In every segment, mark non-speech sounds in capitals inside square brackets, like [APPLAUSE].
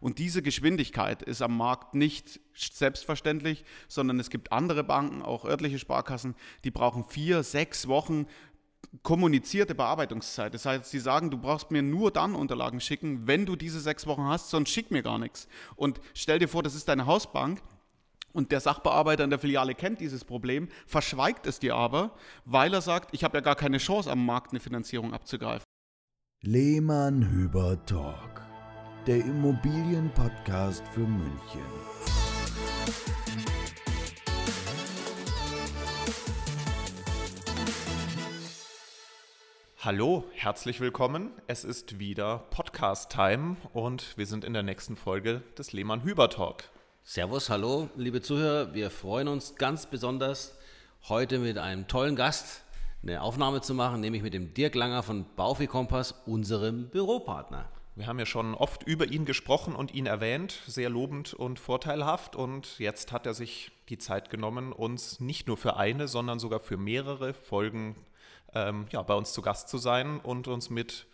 Und diese Geschwindigkeit ist am Markt nicht selbstverständlich, sondern es gibt andere Banken, auch örtliche Sparkassen, die brauchen vier, sechs Wochen kommunizierte Bearbeitungszeit. Das heißt, sie sagen, du brauchst mir nur dann Unterlagen schicken, wenn du diese sechs Wochen hast, sonst schick mir gar nichts. Und stell dir vor, das ist deine Hausbank. Und der Sachbearbeiter in der Filiale kennt dieses Problem, verschweigt es dir aber, weil er sagt, ich habe ja gar keine Chance am Markt eine Finanzierung abzugreifen. Lehmann Hüber Talk, der Immobilienpodcast für München. Hallo, herzlich willkommen. Es ist wieder Podcast-Time und wir sind in der nächsten Folge des Lehmann Hüber Talk. Servus, hallo, liebe Zuhörer. Wir freuen uns ganz besonders, heute mit einem tollen Gast eine Aufnahme zu machen, nämlich mit dem Dirk Langer von Baufi Kompass, unserem Büropartner. Wir haben ja schon oft über ihn gesprochen und ihn erwähnt, sehr lobend und vorteilhaft. Und jetzt hat er sich die Zeit genommen, uns nicht nur für eine, sondern sogar für mehrere Folgen ähm, ja, bei uns zu Gast zu sein und uns mit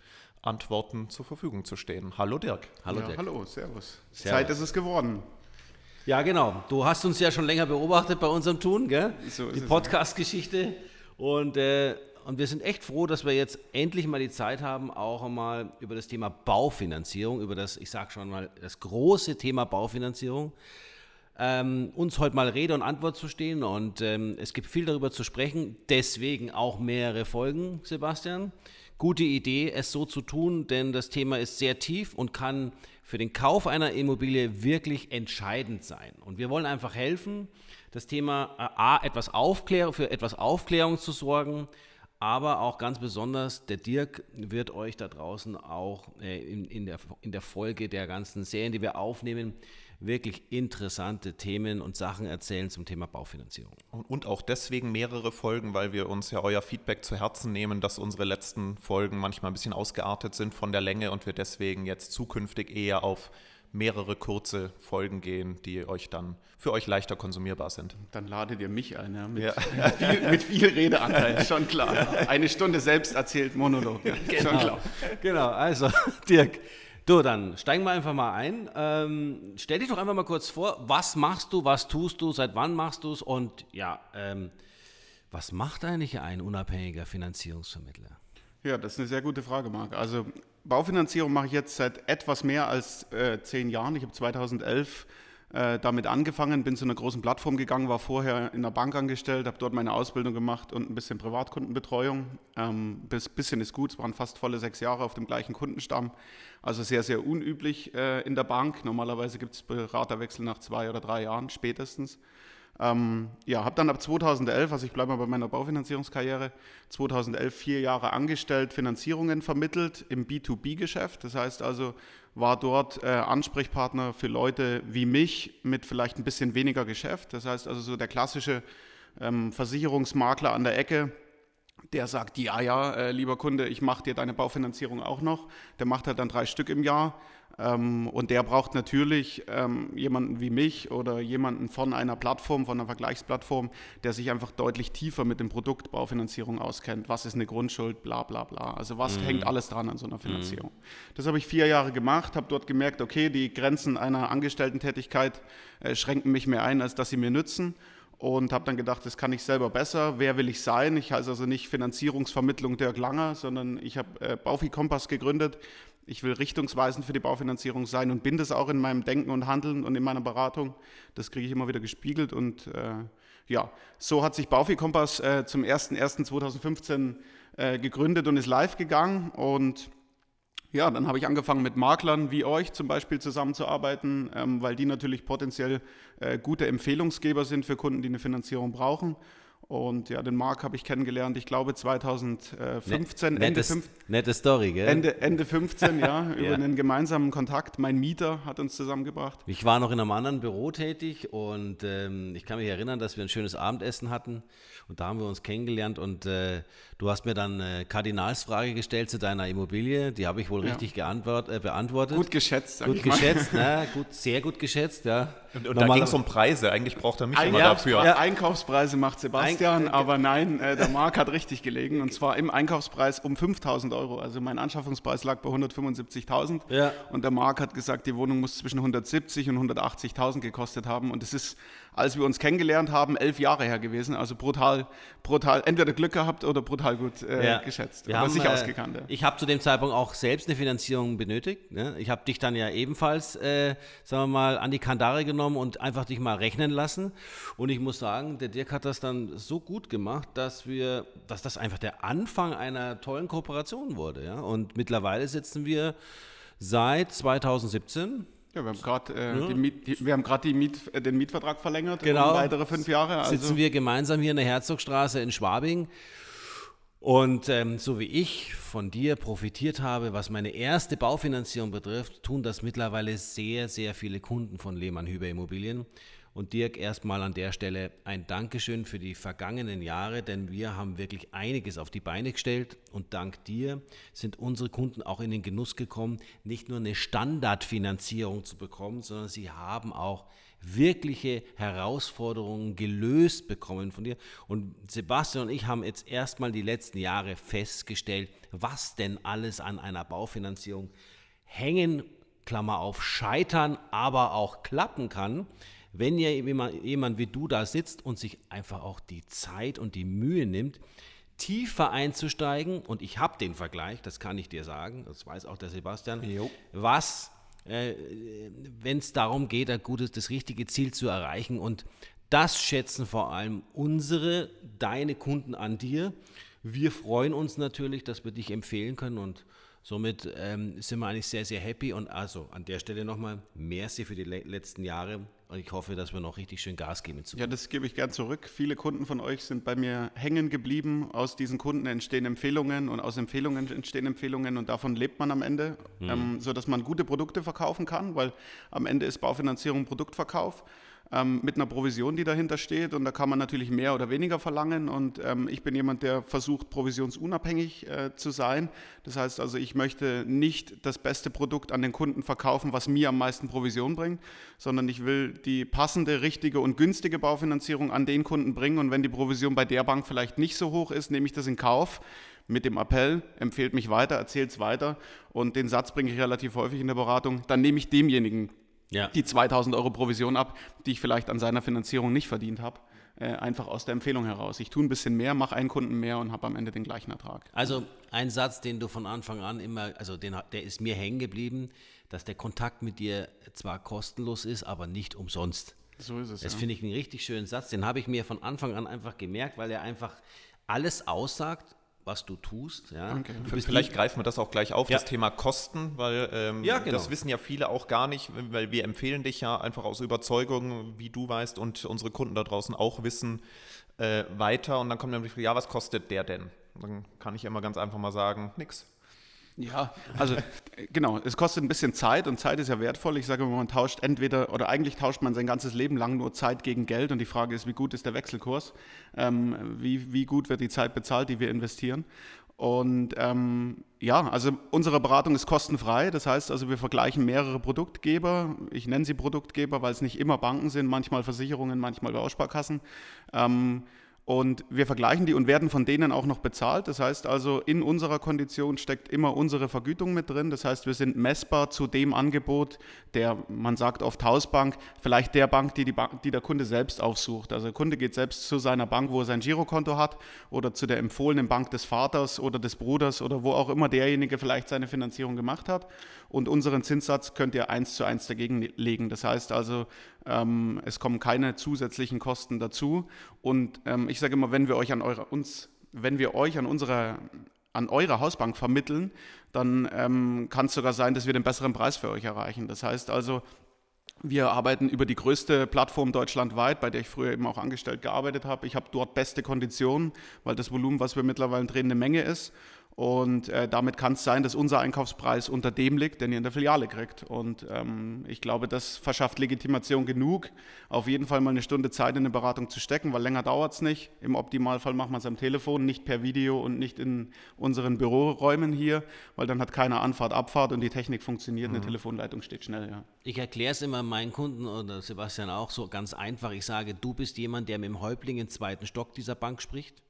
Antworten zur Verfügung zu stehen. Hallo Dirk. Hallo ja, Dirk. Hallo, servus. servus. Zeit ist es geworden. Ja, genau. Du hast uns ja schon länger beobachtet bei unserem Tun, gell? So die Podcast-Geschichte. Und, äh, und wir sind echt froh, dass wir jetzt endlich mal die Zeit haben, auch einmal über das Thema Baufinanzierung, über das, ich sage schon mal, das große Thema Baufinanzierung ähm, uns heute mal Rede und Antwort zu stehen. Und ähm, es gibt viel darüber zu sprechen, deswegen auch mehrere Folgen, Sebastian. Gute Idee, es so zu tun, denn das Thema ist sehr tief und kann für den Kauf einer Immobilie wirklich entscheidend sein. Und wir wollen einfach helfen, das Thema äh, A, etwas Aufklärung, für etwas Aufklärung zu sorgen, aber auch ganz besonders, der Dirk wird euch da draußen auch äh, in, in, der, in der Folge der ganzen Serien, die wir aufnehmen, wirklich interessante Themen und Sachen erzählen zum Thema Baufinanzierung. Und auch deswegen mehrere Folgen, weil wir uns ja euer Feedback zu Herzen nehmen, dass unsere letzten Folgen manchmal ein bisschen ausgeartet sind von der Länge und wir deswegen jetzt zukünftig eher auf mehrere kurze Folgen gehen, die euch dann für euch leichter konsumierbar sind. Dann ladet ihr mich ein, ja, mit, ja. [LAUGHS] viel, mit viel Redeanteil, [LAUGHS] schon klar. Eine Stunde selbst erzählt Monolog, ja, genau. schon klar. Genau, also [LAUGHS] Dirk, Du, dann steigen wir einfach mal ein. Ähm, stell dich doch einfach mal kurz vor, was machst du, was tust du, seit wann machst du es und ja, ähm, was macht eigentlich ein unabhängiger Finanzierungsvermittler? Ja, das ist eine sehr gute Frage, Marc. Also Baufinanzierung mache ich jetzt seit etwas mehr als äh, zehn Jahren. Ich habe 2011 äh, damit angefangen, bin zu einer großen Plattform gegangen, war vorher in der Bank angestellt, habe dort meine Ausbildung gemacht und ein bisschen Privatkundenbetreuung. Ähm, bis bisschen ist gut, es waren fast volle sechs Jahre auf dem gleichen Kundenstamm. Also sehr, sehr unüblich äh, in der Bank. Normalerweise gibt es Beraterwechsel nach zwei oder drei Jahren spätestens. Ähm, ja, habe dann ab 2011, also ich bleibe mal bei meiner Baufinanzierungskarriere, 2011 vier Jahre angestellt, Finanzierungen vermittelt im B2B-Geschäft. Das heißt also, war dort äh, Ansprechpartner für Leute wie mich mit vielleicht ein bisschen weniger Geschäft. Das heißt also so der klassische ähm, Versicherungsmakler an der Ecke, der sagt, ja, ja, äh, lieber Kunde, ich mache dir deine Baufinanzierung auch noch. Der macht halt dann drei Stück im Jahr. Ähm, und der braucht natürlich ähm, jemanden wie mich oder jemanden von einer Plattform, von einer Vergleichsplattform, der sich einfach deutlich tiefer mit dem Produkt Baufinanzierung auskennt. Was ist eine Grundschuld, bla bla bla. Also was mhm. hängt alles dran an so einer Finanzierung. Mhm. Das habe ich vier Jahre gemacht, habe dort gemerkt, okay, die Grenzen einer Angestellten-Tätigkeit äh, schränken mich mehr ein, als dass sie mir nützen und habe dann gedacht, das kann ich selber besser. Wer will ich sein? Ich heiße also nicht Finanzierungsvermittlung Dirk Langer, sondern ich habe äh, Baufi Kompass gegründet. Ich will richtungsweisend für die Baufinanzierung sein und bin das auch in meinem Denken und Handeln und in meiner Beratung. Das kriege ich immer wieder gespiegelt und äh, ja, so hat sich Baufi Kompass äh, zum 01.01.2015 äh, gegründet und ist live gegangen und ja, dann habe ich angefangen mit Maklern wie euch zum Beispiel zusammenzuarbeiten, ähm, weil die natürlich potenziell äh, gute Empfehlungsgeber sind für Kunden, die eine Finanzierung brauchen. Und ja, den Marc habe ich kennengelernt, ich glaube 2015. Net, Ende fünf, nette Story, gell? Ende, Ende 15, ja, [LAUGHS] über ja. einen gemeinsamen Kontakt. Mein Mieter hat uns zusammengebracht. Ich war noch in einem anderen Büro tätig und ähm, ich kann mich erinnern, dass wir ein schönes Abendessen hatten und da haben wir uns kennengelernt und äh, du hast mir dann eine Kardinalsfrage gestellt zu deiner Immobilie. Die habe ich wohl ja. richtig geantwort, äh, beantwortet. Gut geschätzt, Gut geschätzt, ne? [LAUGHS] gut, sehr gut geschätzt, ja. Und, und da ging es um Preise. Eigentlich braucht er mich Ein, immer ja, dafür. Ja. Einkaufspreise macht Sebastian. Sebastian, aber nein, äh, der Marc hat richtig gelegen und zwar im Einkaufspreis um 5000 Euro. Also mein Anschaffungspreis lag bei 175.000 ja. und der Marc hat gesagt, die Wohnung muss zwischen 170 und 180.000 gekostet haben und es ist als wir uns kennengelernt haben, elf Jahre her gewesen. Also brutal, brutal, entweder Glück gehabt oder brutal gut äh, ja. geschätzt. Wir haben, sich äh, ausgekannt. Ja. Ich habe zu dem Zeitpunkt auch selbst eine Finanzierung benötigt. Ne? Ich habe dich dann ja ebenfalls, äh, sagen wir mal, an die Kandare genommen und einfach dich mal rechnen lassen. Und ich muss sagen, der Dirk hat das dann so gut gemacht, dass wir, dass das einfach der Anfang einer tollen Kooperation wurde. Ja? Und mittlerweile sitzen wir seit 2017 ja, wir haben gerade äh, ja. Wir haben Miet, äh, den Mietvertrag verlängert genau. um weitere fünf Jahre. Also. Sitzen wir gemeinsam hier in der Herzogstraße in Schwabing. Und ähm, so wie ich von dir profitiert habe, was meine erste Baufinanzierung betrifft, tun das mittlerweile sehr, sehr viele Kunden von Lehmann Hüber Immobilien. Und Dirk, erstmal an der Stelle ein Dankeschön für die vergangenen Jahre, denn wir haben wirklich einiges auf die Beine gestellt und dank dir sind unsere Kunden auch in den Genuss gekommen, nicht nur eine Standardfinanzierung zu bekommen, sondern sie haben auch wirkliche Herausforderungen gelöst bekommen von dir. Und Sebastian und ich haben jetzt erstmal die letzten Jahre festgestellt, was denn alles an einer Baufinanzierung hängen, Klammer auf, scheitern, aber auch klappen kann wenn ja jemand wie du da sitzt und sich einfach auch die Zeit und die Mühe nimmt, tiefer einzusteigen, und ich habe den Vergleich, das kann ich dir sagen, das weiß auch der Sebastian, jo. was, äh, wenn es darum geht, ein gutes, das richtige Ziel zu erreichen. Und das schätzen vor allem unsere, deine Kunden an dir. Wir freuen uns natürlich, dass wir dich empfehlen können und Somit ähm, sind wir eigentlich sehr, sehr happy und also an der Stelle nochmal merci für die le letzten Jahre und ich hoffe, dass wir noch richtig schön Gas geben. Ja, das gebe ich gern zurück. Viele Kunden von euch sind bei mir hängen geblieben. Aus diesen Kunden entstehen Empfehlungen und aus Empfehlungen entstehen Empfehlungen und davon lebt man am Ende, mhm. ähm, sodass man gute Produkte verkaufen kann, weil am Ende ist Baufinanzierung Produktverkauf ähm, mit einer Provision, die dahinter steht. Und da kann man natürlich mehr oder weniger verlangen. Und ähm, ich bin jemand, der versucht, provisionsunabhängig äh, zu sein. Das heißt also, ich möchte nicht das beste Produkt an den Kunden verkaufen, was mir am meisten Provision bringt, sondern ich will die passende, richtige und günstige Baufinanzierung an den Kunden bringen. Und wenn die Provision bei der Bank vielleicht nicht so hoch ist, nehme ich das in Kauf mit dem Appell, empfehlt mich weiter, erzählt es weiter und den Satz bringe ich relativ häufig in der Beratung, dann nehme ich demjenigen ja. die 2000 Euro Provision ab, die ich vielleicht an seiner Finanzierung nicht verdient habe. Äh, einfach aus der Empfehlung heraus. Ich tue ein bisschen mehr, mache einen Kunden mehr und habe am Ende den gleichen Ertrag. Also ein Satz, den du von Anfang an immer, also den, der ist mir hängen geblieben, dass der Kontakt mit dir zwar kostenlos ist, aber nicht umsonst. So ist es. Das ja. finde ich einen richtig schönen Satz. Den habe ich mir von Anfang an einfach gemerkt, weil er einfach alles aussagt, was du tust. Ja. Okay. Du Vielleicht greifen wir das auch gleich auf, ja. das Thema Kosten, weil ähm, ja, genau. das wissen ja viele auch gar nicht, weil wir empfehlen dich ja einfach aus Überzeugung, wie du weißt und unsere Kunden da draußen auch wissen, äh, weiter. Und dann kommt nämlich, ja, was kostet der denn? Dann kann ich immer ganz einfach mal sagen, nix. Ja, also genau, es kostet ein bisschen Zeit und Zeit ist ja wertvoll. Ich sage immer, man tauscht entweder oder eigentlich tauscht man sein ganzes Leben lang nur Zeit gegen Geld und die Frage ist, wie gut ist der Wechselkurs? Ähm, wie, wie gut wird die Zeit bezahlt, die wir investieren? Und ähm, ja, also unsere Beratung ist kostenfrei. Das heißt also, wir vergleichen mehrere Produktgeber. Ich nenne sie Produktgeber, weil es nicht immer Banken sind, manchmal Versicherungen, manchmal Bausparkassen. Ähm, und wir vergleichen die und werden von denen auch noch bezahlt. Das heißt also, in unserer Kondition steckt immer unsere Vergütung mit drin. Das heißt, wir sind messbar zu dem Angebot der, man sagt oft Hausbank, vielleicht der Bank, die, die, Bank, die der Kunde selbst aufsucht. Also der Kunde geht selbst zu seiner Bank, wo er sein Girokonto hat oder zu der empfohlenen Bank des Vaters oder des Bruders oder wo auch immer derjenige vielleicht seine Finanzierung gemacht hat. Und unseren Zinssatz könnt ihr eins zu eins dagegen legen. Das heißt also, ähm, es kommen keine zusätzlichen Kosten dazu. Und ähm, ich sage immer, wenn wir euch an eure, uns, wenn wir euch an unserer an eure Hausbank vermitteln, dann ähm, kann es sogar sein, dass wir den besseren Preis für euch erreichen. Das heißt also, wir arbeiten über die größte Plattform deutschlandweit, bei der ich früher eben auch angestellt gearbeitet habe. Ich habe dort beste Konditionen, weil das Volumen, was wir mittlerweile drehen, eine Menge ist. Und äh, damit kann es sein, dass unser Einkaufspreis unter dem liegt, den ihr in der Filiale kriegt. Und ähm, ich glaube, das verschafft Legitimation genug, auf jeden Fall mal eine Stunde Zeit in eine Beratung zu stecken, weil länger dauert es nicht. Im Optimalfall macht man es am Telefon, nicht per Video und nicht in unseren Büroräumen hier, weil dann hat keiner Anfahrt, Abfahrt und die Technik funktioniert, mhm. eine Telefonleitung steht schnell. Ja. Ich erkläre es immer meinen Kunden oder Sebastian auch so ganz einfach. Ich sage, du bist jemand, der mit dem Häuptling im zweiten Stock dieser Bank spricht.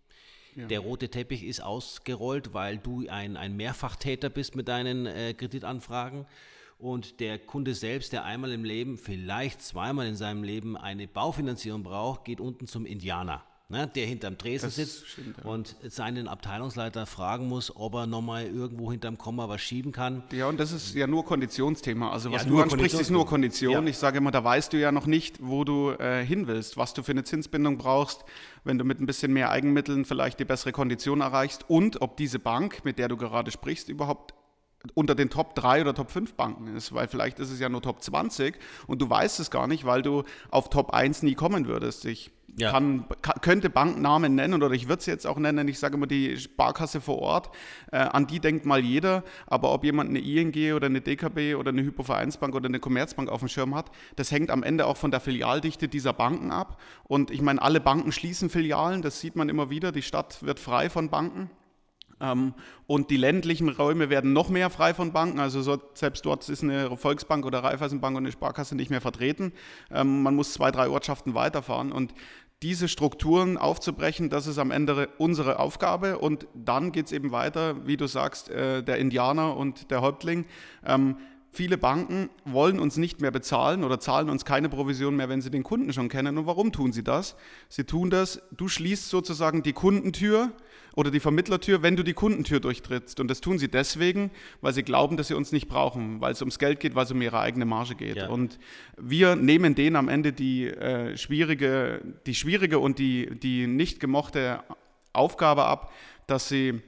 Ja. Der rote Teppich ist ausgerollt, weil du ein, ein Mehrfachtäter bist mit deinen äh, Kreditanfragen. Und der Kunde selbst, der einmal im Leben, vielleicht zweimal in seinem Leben eine Baufinanzierung braucht, geht unten zum Indianer ne, der hinterm Tresen das sitzt stimmt, ja. und seinen Abteilungsleiter fragen muss, ob er nochmal irgendwo hinterm Komma was schieben kann. Ja, und das ist ja nur Konditionsthema. Also was ja, du ansprichst, ist nur Kondition. Ja. Ich sage immer, da weißt du ja noch nicht, wo du äh, hin willst, was du für eine Zinsbindung brauchst, wenn du mit ein bisschen mehr Eigenmitteln vielleicht die bessere Kondition erreichst und ob diese Bank, mit der du gerade sprichst, überhaupt unter den Top 3 oder Top 5 Banken ist, weil vielleicht ist es ja nur Top 20 und du weißt es gar nicht, weil du auf Top 1 nie kommen würdest. Ich ja. kann, könnte Banknamen nennen oder ich würde es jetzt auch nennen. Ich sage immer die Sparkasse vor Ort. Äh, an die denkt mal jeder. Aber ob jemand eine ING oder eine DKB oder eine Hypovereinsbank oder eine Commerzbank auf dem Schirm hat, das hängt am Ende auch von der Filialdichte dieser Banken ab. Und ich meine, alle Banken schließen Filialen. Das sieht man immer wieder. Die Stadt wird frei von Banken. Ähm, und die ländlichen Räume werden noch mehr frei von Banken. Also so, selbst dort ist eine Volksbank oder Raiffeisenbank und eine Sparkasse nicht mehr vertreten. Ähm, man muss zwei, drei Ortschaften weiterfahren. Und diese Strukturen aufzubrechen, das ist am Ende unsere Aufgabe. Und dann geht es eben weiter, wie du sagst, äh, der Indianer und der Häuptling. Ähm, viele Banken wollen uns nicht mehr bezahlen oder zahlen uns keine Provision mehr, wenn sie den Kunden schon kennen. Und warum tun sie das? Sie tun das, du schließt sozusagen die Kundentür oder die Vermittlertür, wenn du die Kundentür durchtrittst. Und das tun sie deswegen, weil sie glauben, dass sie uns nicht brauchen, weil es ums Geld geht, weil es um ihre eigene Marge geht. Ja. Und wir nehmen denen am Ende die, äh, schwierige, die schwierige und die, die nicht gemochte Aufgabe ab, dass sie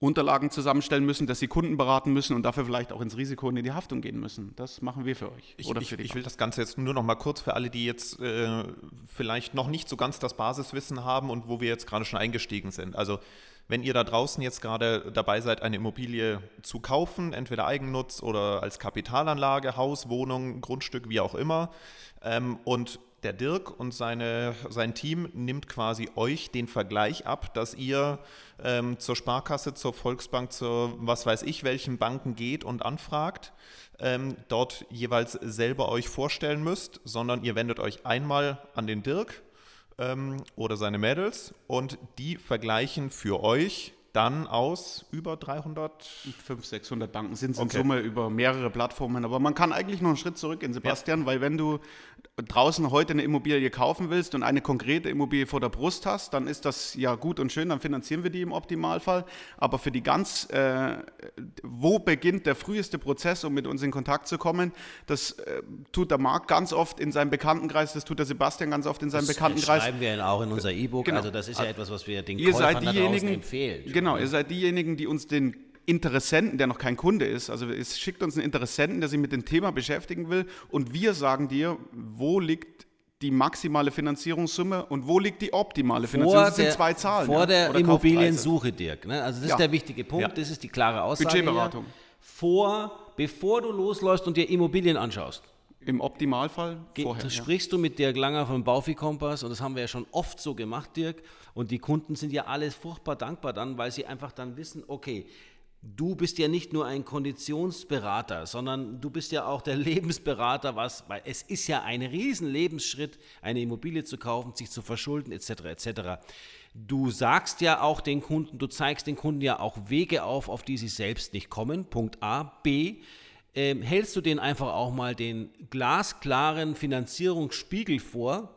Unterlagen zusammenstellen müssen, dass sie Kunden beraten müssen und dafür vielleicht auch ins Risiko und in die Haftung gehen müssen. Das machen wir für euch. Ich, ich, ich will das Ganze jetzt nur noch mal kurz für alle, die jetzt äh, vielleicht noch nicht so ganz das Basiswissen haben und wo wir jetzt gerade schon eingestiegen sind. Also wenn ihr da draußen jetzt gerade dabei seid, eine Immobilie zu kaufen, entweder Eigennutz oder als Kapitalanlage, Haus, Wohnung, Grundstück, wie auch immer, ähm, und der Dirk und seine, sein Team nimmt quasi euch den Vergleich ab, dass ihr ähm, zur Sparkasse, zur Volksbank, zur was weiß ich welchen Banken geht und anfragt, ähm, dort jeweils selber euch vorstellen müsst, sondern ihr wendet euch einmal an den Dirk ähm, oder seine Mädels und die vergleichen für euch dann aus über 300? 500, 600 Banken sind es in okay. Summe über mehrere Plattformen. Aber man kann eigentlich noch einen Schritt zurück in Sebastian, ja. weil wenn du draußen heute eine Immobilie kaufen willst und eine konkrete Immobilie vor der Brust hast, dann ist das ja gut und schön, dann finanzieren wir die im Optimalfall. Aber für die ganz, äh, wo beginnt der früheste Prozess, um mit uns in Kontakt zu kommen, das äh, tut der Marc ganz oft in seinem Bekanntenkreis, das tut der Sebastian ganz oft in seinem das Bekanntenkreis. Das schreiben wir auch in unser E-Book, genau. also das ist ja etwas, was wir den Ihr Käufern seid diejenigen, empfehlen. Genau, ihr seid diejenigen, die uns den Interessenten, der noch kein Kunde ist. Also es schickt uns einen Interessenten, der sich mit dem Thema beschäftigen will und wir sagen dir, wo liegt die maximale Finanzierungssumme und wo liegt die optimale Finanzierungssumme? Das sind zwei Zahlen. Vor ja? der Immobiliensuche, Dirk. Ne? Also das ja. ist der wichtige Punkt, ja. das ist die klare Aussage. Budgetberatung. Hier. Vor, bevor du losläufst und dir Immobilien anschaust. Im Optimalfall vorher. Das sprichst du mit Dirk Langer vom Baufi-Kompass und das haben wir ja schon oft so gemacht, Dirk. Und die Kunden sind ja alle furchtbar dankbar dann, weil sie einfach dann wissen, okay, du bist ja nicht nur ein Konditionsberater, sondern du bist ja auch der [LAUGHS] Lebensberater, was, weil es ist ja ein riesen Lebensschritt, eine Immobilie zu kaufen, sich zu verschulden, etc. etc. Du sagst ja auch den Kunden, du zeigst den Kunden ja auch Wege auf, auf die sie selbst nicht kommen. Punkt A. B. Ähm, hältst du denen einfach auch mal den glasklaren Finanzierungsspiegel vor?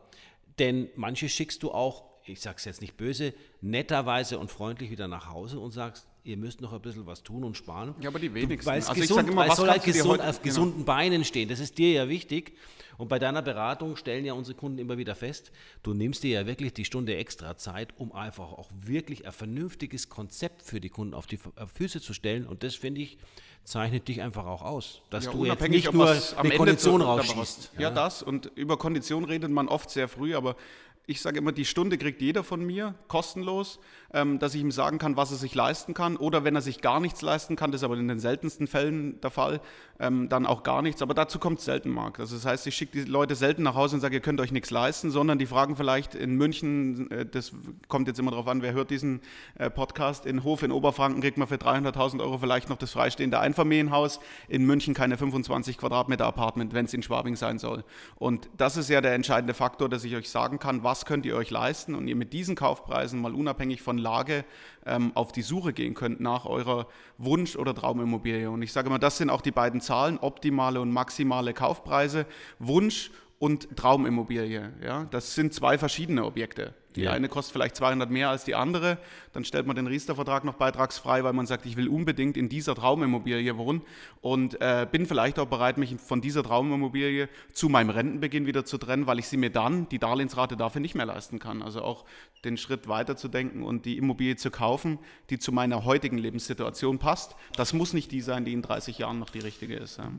Denn manche schickst du auch, ich sage es jetzt nicht böse, netterweise und freundlich wieder nach Hause und sagst, ihr müsst noch ein bisschen was tun und sparen. Ja, aber die wenigsten. Weil es also gesund, immer, weil soll halt gesund, heute, auf genau. gesunden Beinen stehen. Das ist dir ja wichtig. Und bei deiner Beratung stellen ja unsere Kunden immer wieder fest, du nimmst dir ja wirklich die Stunde extra Zeit, um einfach auch wirklich ein vernünftiges Konzept für die Kunden auf die Füße zu stellen. Und das finde ich zeichnet dich einfach auch aus, dass ja, du jetzt nicht nur eine Kondition rausschießt. Ja. ja, das. Und über Kondition redet man oft sehr früh, aber ich sage immer, die Stunde kriegt jeder von mir, kostenlos, ähm, dass ich ihm sagen kann, was er sich leisten kann. Oder wenn er sich gar nichts leisten kann, das ist aber in den seltensten Fällen der Fall, ähm, dann auch gar nichts. Aber dazu kommt es selten, Marc. Also das heißt, ich schicke die Leute selten nach Hause und sage, ihr könnt euch nichts leisten, sondern die fragen vielleicht in München, äh, das kommt jetzt immer darauf an, wer hört diesen äh, Podcast, in Hof in Oberfranken kriegt man für 300.000 Euro vielleicht noch das freistehende Einfamilienhaus, in München keine 25 Quadratmeter Apartment, wenn es in Schwabing sein soll. Und das ist ja der entscheidende Faktor, dass ich euch sagen kann, was könnt ihr euch leisten und ihr mit diesen Kaufpreisen mal unabhängig von Lage ähm, auf die Suche gehen könnt nach eurer Wunsch- oder Traumimmobilie. Und ich sage mal, das sind auch die beiden Zahlen, optimale und maximale Kaufpreise. Wunsch und Traumimmobilie. Ja? Das sind zwei verschiedene Objekte. Die ja. eine kostet vielleicht 200 mehr als die andere. Dann stellt man den Riester-Vertrag noch beitragsfrei, weil man sagt, ich will unbedingt in dieser Traumimmobilie wohnen und äh, bin vielleicht auch bereit, mich von dieser Traumimmobilie zu meinem Rentenbeginn wieder zu trennen, weil ich sie mir dann, die Darlehensrate dafür nicht mehr leisten kann. Also auch den Schritt weiterzudenken und die Immobilie zu kaufen, die zu meiner heutigen Lebenssituation passt. Das muss nicht die sein, die in 30 Jahren noch die richtige ist. Ja.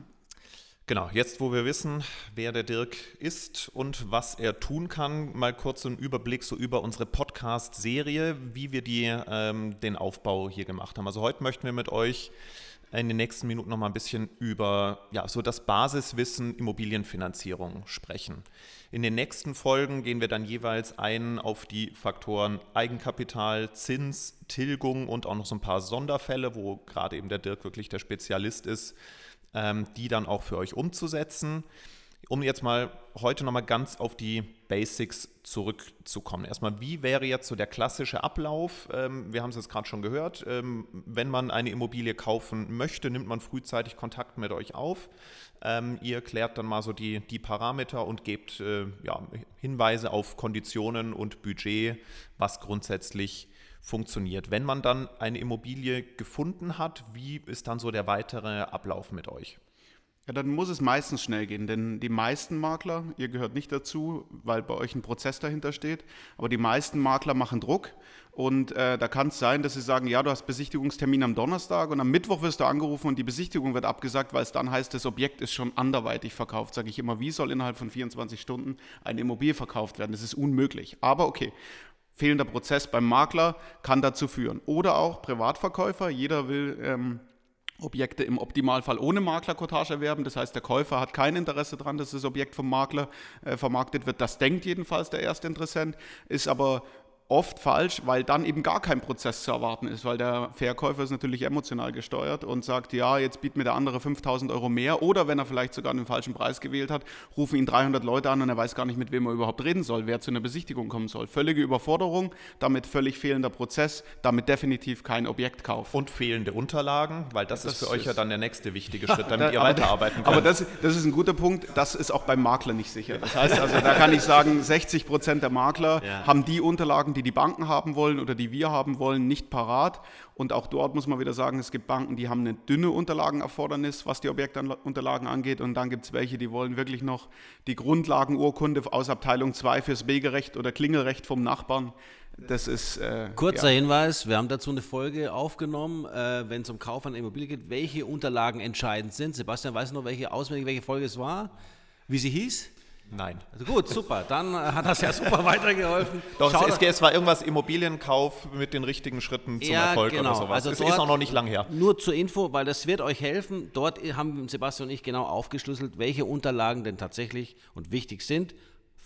Genau, jetzt wo wir wissen, wer der Dirk ist und was er tun kann, mal kurz einen Überblick so über unsere Podcast-Serie, wie wir die, ähm, den Aufbau hier gemacht haben. Also heute möchten wir mit euch in den nächsten Minuten noch mal ein bisschen über ja, so das Basiswissen Immobilienfinanzierung sprechen. In den nächsten Folgen gehen wir dann jeweils ein auf die Faktoren Eigenkapital, Zins, Tilgung und auch noch so ein paar Sonderfälle, wo gerade eben der Dirk wirklich der Spezialist ist ähm, die dann auch für euch umzusetzen. Um jetzt mal heute nochmal ganz auf die Basics zurückzukommen. Erstmal, wie wäre jetzt so der klassische Ablauf? Ähm, wir haben es jetzt gerade schon gehört. Ähm, wenn man eine Immobilie kaufen möchte, nimmt man frühzeitig Kontakt mit euch auf. Ähm, ihr klärt dann mal so die, die Parameter und gebt äh, ja, Hinweise auf Konditionen und Budget, was grundsätzlich funktioniert. Wenn man dann eine Immobilie gefunden hat, wie ist dann so der weitere Ablauf mit euch? Ja, dann muss es meistens schnell gehen, denn die meisten Makler, ihr gehört nicht dazu, weil bei euch ein Prozess dahinter steht, aber die meisten Makler machen Druck und äh, da kann es sein, dass sie sagen, ja, du hast Besichtigungstermin am Donnerstag und am Mittwoch wirst du angerufen und die Besichtigung wird abgesagt, weil es dann heißt, das Objekt ist schon anderweitig verkauft. Sage ich immer, wie soll innerhalb von 24 Stunden eine Immobilie verkauft werden? Das ist unmöglich. Aber okay, fehlender Prozess beim Makler kann dazu führen. Oder auch Privatverkäufer, jeder will ähm, Objekte im Optimalfall ohne Maklerkotage erwerben. Das heißt, der Käufer hat kein Interesse daran, dass das Objekt vom Makler äh, vermarktet wird. Das denkt jedenfalls der erste Interessent, ist aber oft falsch, weil dann eben gar kein Prozess zu erwarten ist, weil der Verkäufer ist natürlich emotional gesteuert und sagt, ja, jetzt bietet mir der andere 5000 Euro mehr oder wenn er vielleicht sogar den falschen Preis gewählt hat, rufen ihn 300 Leute an und er weiß gar nicht, mit wem er überhaupt reden soll, wer zu einer Besichtigung kommen soll. Völlige Überforderung, damit völlig fehlender Prozess, damit definitiv kein Objektkauf. Und fehlende Unterlagen, weil das, das ist für euch ja dann der nächste wichtige [LAUGHS] Schritt, damit ihr weiterarbeiten könnt. Aber das, das ist ein guter Punkt, das ist auch beim Makler nicht sicher. Das heißt also, da kann ich sagen, 60 Prozent der Makler ja. haben die Unterlagen, die die Banken haben wollen oder die wir haben wollen, nicht parat. Und auch dort muss man wieder sagen, es gibt Banken, die haben eine dünne Unterlagenerfordernis, was die Objektunterlagen angeht. Und dann gibt es welche, die wollen wirklich noch die Grundlagenurkunde aus Abteilung 2 fürs Wegerecht oder Klingelrecht vom Nachbarn. Das ist. Äh, Kurzer ja. Hinweis: Wir haben dazu eine Folge aufgenommen, äh, wenn es um Kauf einer Immobilie geht, welche Unterlagen entscheidend sind. Sebastian weiß noch, welche auswendig welche Folge es war, wie sie hieß. Nein. Also gut, super. Dann äh, hat das ja super [LAUGHS] weitergeholfen. Doch, Schau, es, es, war irgendwas Immobilienkauf mit den richtigen Schritten zum ja, Erfolg genau. oder sowas. Also es ist auch noch nicht lang her. Nur zur Info, weil das wird euch helfen. Dort haben Sebastian und ich genau aufgeschlüsselt, welche Unterlagen denn tatsächlich und wichtig sind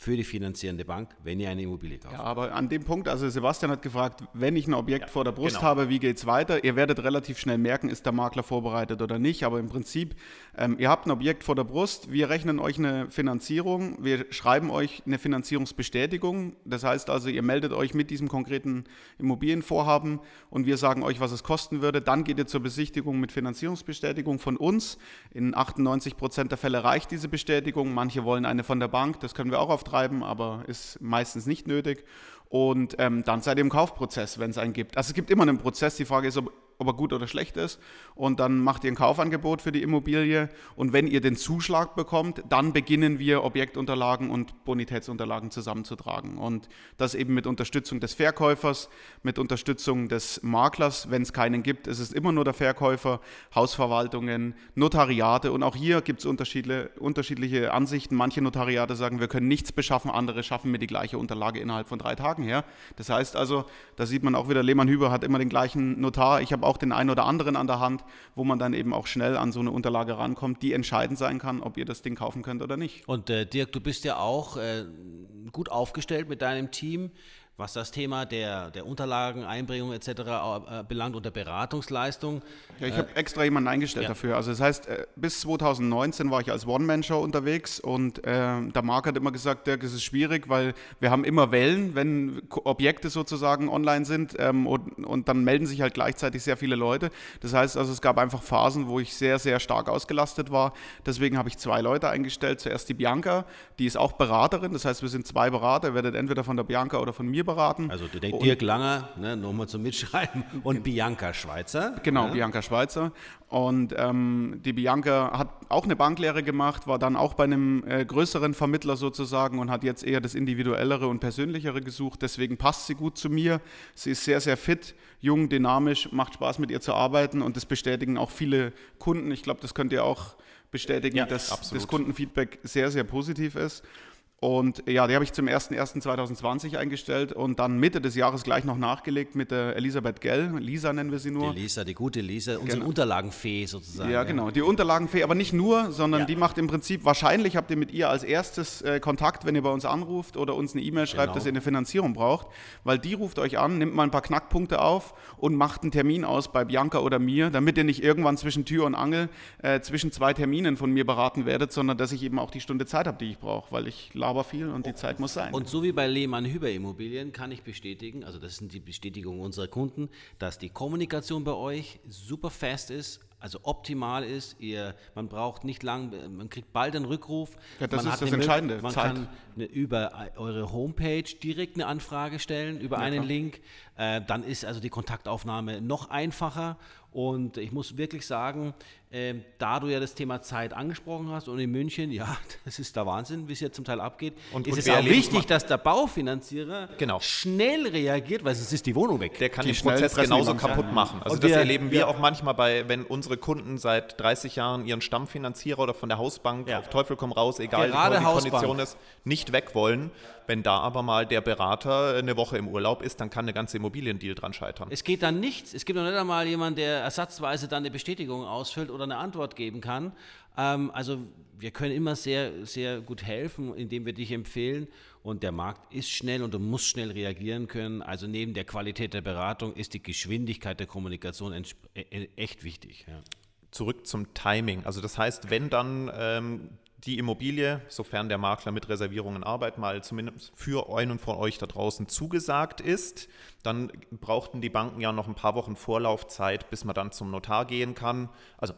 für die finanzierende Bank, wenn ihr eine Immobilie kauft. Ja, aber an dem Punkt, also Sebastian hat gefragt, wenn ich ein Objekt ja, vor der Brust genau. habe, wie geht es weiter? Ihr werdet relativ schnell merken, ist der Makler vorbereitet oder nicht. Aber im Prinzip, ähm, ihr habt ein Objekt vor der Brust, wir rechnen euch eine Finanzierung, wir schreiben euch eine Finanzierungsbestätigung. Das heißt also, ihr meldet euch mit diesem konkreten Immobilienvorhaben und wir sagen euch, was es kosten würde. Dann geht ihr zur Besichtigung mit Finanzierungsbestätigung von uns. In 98 Prozent der Fälle reicht diese Bestätigung. Manche wollen eine von der Bank, das können wir auch auf auftreiben, aber ist meistens nicht nötig. und ähm, dann seid ihr im Kaufprozess, wenn es einen gibt. Also es gibt immer einen Prozess. Die Frage ist, ob, ob er gut oder schlecht ist. Und dann macht ihr ein Kaufangebot für die Immobilie. Und wenn ihr den Zuschlag bekommt, dann beginnen wir Objektunterlagen und Bonitätsunterlagen zusammenzutragen. Und das eben mit Unterstützung des Verkäufers, mit Unterstützung des Maklers. Wenn es keinen gibt, ist es immer nur der Verkäufer, Hausverwaltungen, Notariate. Und auch hier gibt es unterschiedliche, unterschiedliche Ansichten. Manche Notariate sagen, wir können nichts beschaffen, andere schaffen mir die gleiche Unterlage innerhalb von drei Tagen her. Das heißt also, da sieht man auch wieder, Lehmann-Hüber hat immer den gleichen Notar. Ich habe auch den einen oder anderen an der Hand, wo man dann eben auch schnell an so eine Unterlage rankommt, die entscheidend sein kann, ob ihr das Ding kaufen könnt oder nicht. Und äh, Dirk, du bist ja auch äh, gut aufgestellt mit deinem Team was das Thema der, der Unterlageneinbringung etc. Äh, belangt und der Beratungsleistung. Ja, ich habe extra jemanden eingestellt ja. dafür. Also das heißt, äh, bis 2019 war ich als One-Man-Show unterwegs und äh, der Marc hat immer gesagt, Dirk, es ist schwierig, weil wir haben immer Wellen, wenn Objekte sozusagen online sind ähm, und, und dann melden sich halt gleichzeitig sehr viele Leute. Das heißt also, es gab einfach Phasen, wo ich sehr, sehr stark ausgelastet war. Deswegen habe ich zwei Leute eingestellt. Zuerst die Bianca, die ist auch Beraterin. Das heißt, wir sind zwei Berater, ihr werdet entweder von der Bianca oder von mir beraten. Also der Dirk Langer, ne, nochmal zum Mitschreiben, und Bianca Schweizer. Genau, ja. Bianca Schweizer. Und ähm, die Bianca hat auch eine Banklehre gemacht, war dann auch bei einem äh, größeren Vermittler sozusagen und hat jetzt eher das Individuellere und Persönlichere gesucht. Deswegen passt sie gut zu mir. Sie ist sehr, sehr fit, jung, dynamisch, macht Spaß mit ihr zu arbeiten und das bestätigen auch viele Kunden. Ich glaube, das könnt ihr auch bestätigen, ja, dass absolut. das Kundenfeedback sehr, sehr positiv ist. Und ja, die habe ich zum 01.01.2020 eingestellt und dann Mitte des Jahres gleich noch nachgelegt mit der Elisabeth Gell. Lisa nennen wir sie nur. Die Lisa, die gute Lisa, unsere genau. Unterlagenfee sozusagen. Ja, genau. Die Unterlagenfee, aber nicht nur, sondern ja. die macht im Prinzip, wahrscheinlich habt ihr mit ihr als erstes äh, Kontakt, wenn ihr bei uns anruft oder uns eine E-Mail schreibt, genau. dass ihr eine Finanzierung braucht, weil die ruft euch an, nimmt mal ein paar Knackpunkte auf und macht einen Termin aus bei Bianca oder mir, damit ihr nicht irgendwann zwischen Tür und Angel äh, zwischen zwei Terminen von mir beraten werdet, sondern dass ich eben auch die Stunde Zeit habe, die ich brauche, weil ich laber viel und die Zeit muss sein. Und so wie bei Lehmann Hüber Immobilien kann ich bestätigen, also das sind die Bestätigungen unserer Kunden, dass die Kommunikation bei euch super fast ist, also optimal ist. Ihr, man braucht nicht lang, man kriegt bald einen Rückruf. Ja, das man ist das Entscheidende. Man Zeit. kann eine, über eure Homepage direkt eine Anfrage stellen, über ja, einen klar. Link. Äh, dann ist also die Kontaktaufnahme noch einfacher. Und ich muss wirklich sagen, äh, da du ja das Thema Zeit angesprochen hast und in München, ja, [LAUGHS] das ist der Wahnsinn, wie es hier zum Teil abgeht, und, ist und es auch wichtig, dass der Baufinanzierer genau. schnell reagiert, weil sonst ist die Wohnung weg. Der kann die den Prozess genauso kaputt machen. Also und das wir, erleben wir ja. auch manchmal bei, wenn unsere Kunden seit 30 Jahren ihren Stammfinanzierer oder von der Hausbank ja. auf Teufel komm raus, egal Gerade wie die Kondition ist, nicht weg wollen. Wenn da aber mal der Berater eine Woche im Urlaub ist, dann kann der ganze Immobiliendeal dran scheitern. Es geht dann nichts. Es gibt noch nicht einmal jemanden, der ersatzweise dann eine Bestätigung ausfüllt oder eine Antwort geben kann. Ähm, also wir können immer sehr, sehr gut helfen, indem wir dich empfehlen. Und der Markt ist schnell und du musst schnell reagieren können. Also neben der Qualität der Beratung ist die Geschwindigkeit der Kommunikation e-, e-, echt wichtig. Ja. Zurück zum Timing. Also das heißt, wenn dann ähm, die Immobilie, sofern der Makler mit Reservierungen arbeitet, mal zumindest für einen von euch da draußen zugesagt ist, dann brauchten die Banken ja noch ein paar Wochen Vorlaufzeit, bis man dann zum Notar gehen kann. Also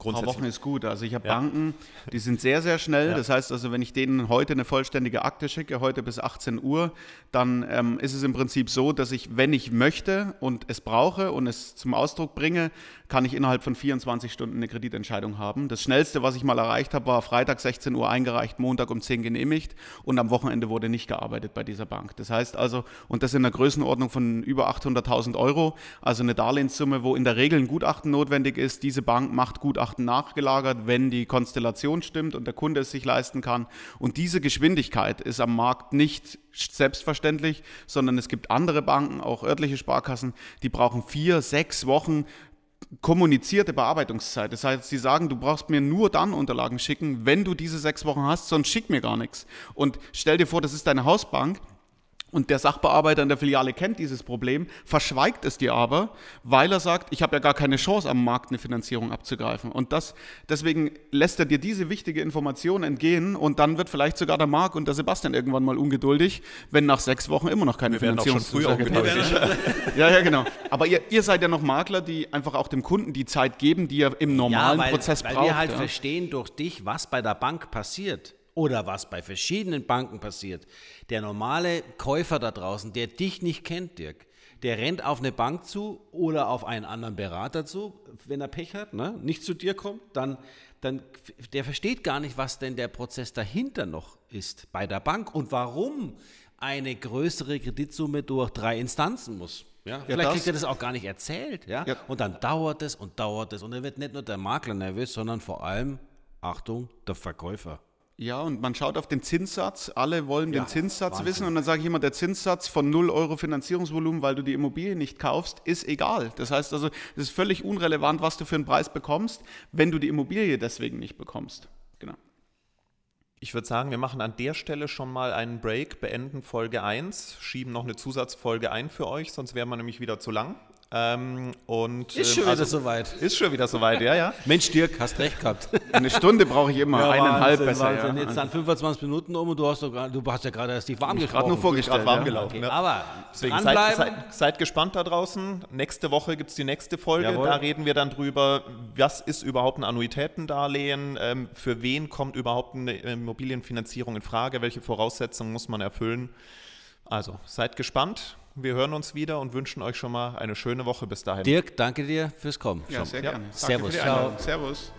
Grundsätzlich. Ein paar Wochen ist gut. Also ich habe ja. Banken, die sind sehr, sehr schnell. Ja. Das heißt also, wenn ich denen heute eine vollständige Akte schicke, heute bis 18 Uhr, dann ähm, ist es im Prinzip so, dass ich, wenn ich möchte und es brauche und es zum Ausdruck bringe, kann ich innerhalb von 24 Stunden eine Kreditentscheidung haben. Das schnellste, was ich mal erreicht habe, war Freitag 16 Uhr eingereicht, Montag um 10 genehmigt und am Wochenende wurde nicht gearbeitet bei dieser Bank. Das heißt also, und das in der Größenordnung von über 800.000 Euro, also eine Darlehenssumme, wo in der Regel ein Gutachten notwendig ist. Diese Bank macht Gutachten Gutachten nachgelagert, wenn die Konstellation stimmt und der Kunde es sich leisten kann. Und diese Geschwindigkeit ist am Markt nicht selbstverständlich, sondern es gibt andere Banken, auch örtliche Sparkassen, die brauchen vier, sechs Wochen kommunizierte Bearbeitungszeit. Das heißt, sie sagen, du brauchst mir nur dann Unterlagen schicken, wenn du diese sechs Wochen hast, sonst schick mir gar nichts. Und stell dir vor, das ist deine Hausbank und der Sachbearbeiter in der Filiale kennt dieses Problem, verschweigt es dir aber, weil er sagt, ich habe ja gar keine Chance am Markt eine Finanzierung abzugreifen. Und das, deswegen lässt er dir diese wichtige Information entgehen und dann wird vielleicht sogar der Marc und der Sebastian irgendwann mal ungeduldig, wenn nach sechs Wochen immer noch keine Finanzierungszusage ist. [LAUGHS] ja, ja, genau. Aber ihr, ihr, seid ja noch Makler, die einfach auch dem Kunden die Zeit geben, die er im normalen ja, weil, Prozess weil braucht. Wir halt ja. verstehen durch dich, was bei der Bank passiert. Oder was bei verschiedenen Banken passiert, der normale Käufer da draußen, der dich nicht kennt, Dirk, der rennt auf eine Bank zu oder auf einen anderen Berater zu, wenn er Pech hat, ne? nicht zu dir kommt, dann, dann der versteht gar nicht, was denn der Prozess dahinter noch ist bei der Bank und warum eine größere Kreditsumme durch drei Instanzen muss. Ja, ja vielleicht kriegt er das auch gar nicht erzählt. Ja? ja? Und dann dauert es und dauert es. Und dann wird nicht nur der Makler nervös, sondern vor allem, Achtung, der Verkäufer. Ja, und man schaut auf den Zinssatz. Alle wollen ja, den Zinssatz Wahnsinn. wissen. Und dann sage ich immer, der Zinssatz von 0 Euro Finanzierungsvolumen, weil du die Immobilie nicht kaufst, ist egal. Das heißt also, es ist völlig unrelevant, was du für einen Preis bekommst, wenn du die Immobilie deswegen nicht bekommst. Genau. Ich würde sagen, wir machen an der Stelle schon mal einen Break, beenden Folge 1, schieben noch eine Zusatzfolge ein für euch, sonst wären wir nämlich wieder zu lang. Ähm, und, ist schon ähm, also, wieder soweit. Ist schon wieder soweit, ja, ja. [LAUGHS] Mensch, Dirk, hast recht gehabt. [LAUGHS] Eine Stunde brauche ich immer, ja, eineinhalb Wahnsinn, besser. Wahnsinn. Ja. Jetzt dann 25 Minuten um und du hast, doch, du hast ja gerade erst die warm ich gerade nur vorgestellt. warm gelaufen. Okay. Ja. Aber Deswegen seid, seid, seid, gespannt da draußen. Nächste Woche gibt es die nächste Folge. Jawohl. Da reden wir dann drüber, was ist überhaupt ein Annuitätendarlehen, ähm, für wen kommt überhaupt eine Immobilienfinanzierung in Frage, welche Voraussetzungen muss man erfüllen. Also seid gespannt. Wir hören uns wieder und wünschen euch schon mal eine schöne Woche bis dahin. Dirk, danke dir fürs Kommen. Ja, sehr gerne. Servus. Ciao. Servus.